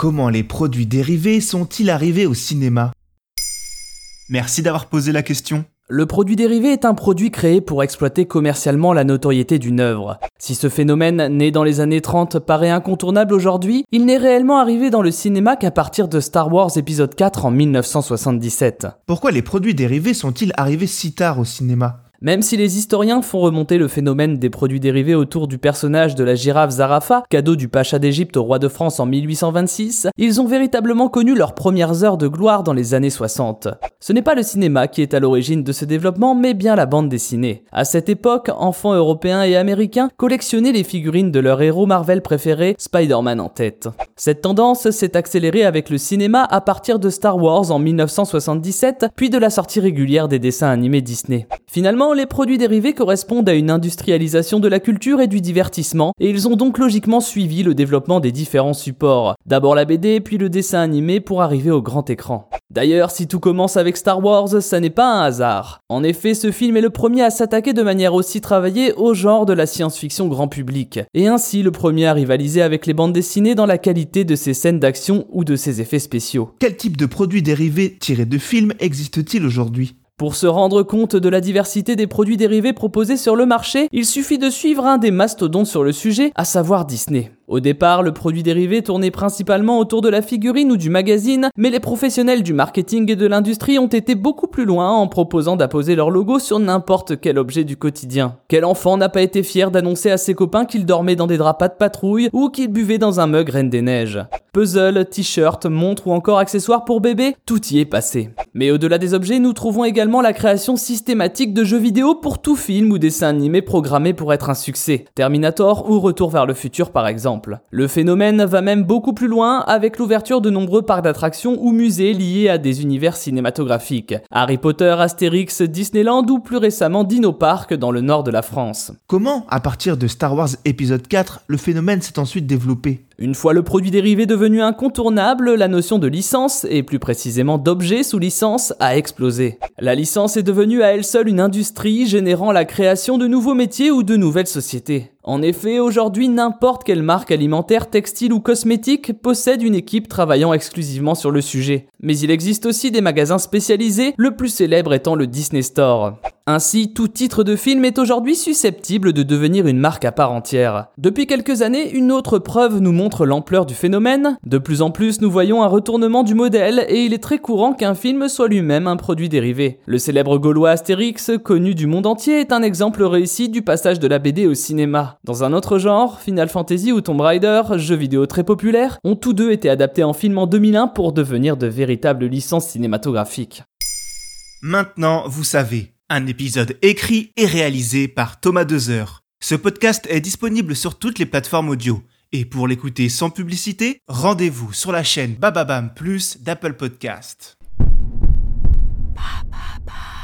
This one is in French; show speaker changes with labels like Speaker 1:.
Speaker 1: Comment les produits dérivés sont-ils arrivés au cinéma Merci d'avoir posé la question.
Speaker 2: Le produit dérivé est un produit créé pour exploiter commercialement la notoriété d'une œuvre. Si ce phénomène, né dans les années 30, paraît incontournable aujourd'hui, il n'est réellement arrivé dans le cinéma qu'à partir de Star Wars épisode 4 en 1977.
Speaker 1: Pourquoi les produits dérivés sont-ils arrivés si tard au cinéma?
Speaker 2: Même si les historiens font remonter le phénomène des produits dérivés autour du personnage de la girafe Zarafa, cadeau du pacha d'Égypte au roi de France en 1826, ils ont véritablement connu leurs premières heures de gloire dans les années 60. Ce n'est pas le cinéma qui est à l'origine de ce développement, mais bien la bande dessinée. À cette époque, enfants européens et américains collectionnaient les figurines de leur héros Marvel préféré, Spider-Man en tête. Cette tendance s'est accélérée avec le cinéma à partir de Star Wars en 1977, puis de la sortie régulière des dessins animés Disney. Les produits dérivés correspondent à une industrialisation de la culture et du divertissement, et ils ont donc logiquement suivi le développement des différents supports. D'abord la BD, puis le dessin animé pour arriver au grand écran. D'ailleurs, si tout commence avec Star Wars, ça n'est pas un hasard. En effet, ce film est le premier à s'attaquer de manière aussi travaillée au genre de la science-fiction grand public, et ainsi le premier à rivaliser avec les bandes dessinées dans la qualité de ses scènes d'action ou de ses effets spéciaux.
Speaker 1: Quel type de produits dérivés tirés de films existe-t-il aujourd'hui?
Speaker 2: Pour se rendre compte de la diversité des produits dérivés proposés sur le marché, il suffit de suivre un des mastodontes sur le sujet, à savoir Disney. Au départ, le produit dérivé tournait principalement autour de la figurine ou du magazine, mais les professionnels du marketing et de l'industrie ont été beaucoup plus loin en proposant d'apposer leur logo sur n'importe quel objet du quotidien. Quel enfant n'a pas été fier d'annoncer à ses copains qu'il dormait dans des draps de patrouille ou qu'il buvait dans un mug Reine des Neiges? Puzzle, t-shirt, montre ou encore accessoires pour bébé, tout y est passé. Mais au-delà des objets, nous trouvons également la création systématique de jeux vidéo pour tout film ou dessin animé programmé pour être un succès. Terminator ou Retour vers le futur par exemple. Le phénomène va même beaucoup plus loin avec l'ouverture de nombreux parcs d'attractions ou musées liés à des univers cinématographiques. Harry Potter, Astérix, Disneyland ou plus récemment Dino Park dans le nord de la France.
Speaker 1: Comment, à partir de Star Wars épisode 4, le phénomène s'est ensuite développé?
Speaker 2: Une fois le produit dérivé devenu incontournable, la notion de licence, et plus précisément d'objet sous licence, a explosé. La licence est devenue à elle seule une industrie générant la création de nouveaux métiers ou de nouvelles sociétés. En effet, aujourd'hui, n'importe quelle marque alimentaire, textile ou cosmétique possède une équipe travaillant exclusivement sur le sujet. Mais il existe aussi des magasins spécialisés, le plus célèbre étant le Disney Store. Ainsi, tout titre de film est aujourd'hui susceptible de devenir une marque à part entière. Depuis quelques années, une autre preuve nous montre l'ampleur du phénomène. De plus en plus, nous voyons un retournement du modèle et il est très courant qu'un film soit lui-même un produit dérivé. Le célèbre Gaulois Astérix, connu du monde entier, est un exemple réussi du passage de la BD au cinéma. Dans un autre genre, Final Fantasy ou Tomb Raider, jeux vidéo très populaires, ont tous deux été adaptés en film en 2001 pour devenir de véritables licences cinématographiques.
Speaker 1: Maintenant, vous savez. Un épisode écrit et réalisé par Thomas Dezer. Ce podcast est disponible sur toutes les plateformes audio. Et pour l'écouter sans publicité, rendez-vous sur la chaîne Bababam Plus d'Apple Podcast. Bababam.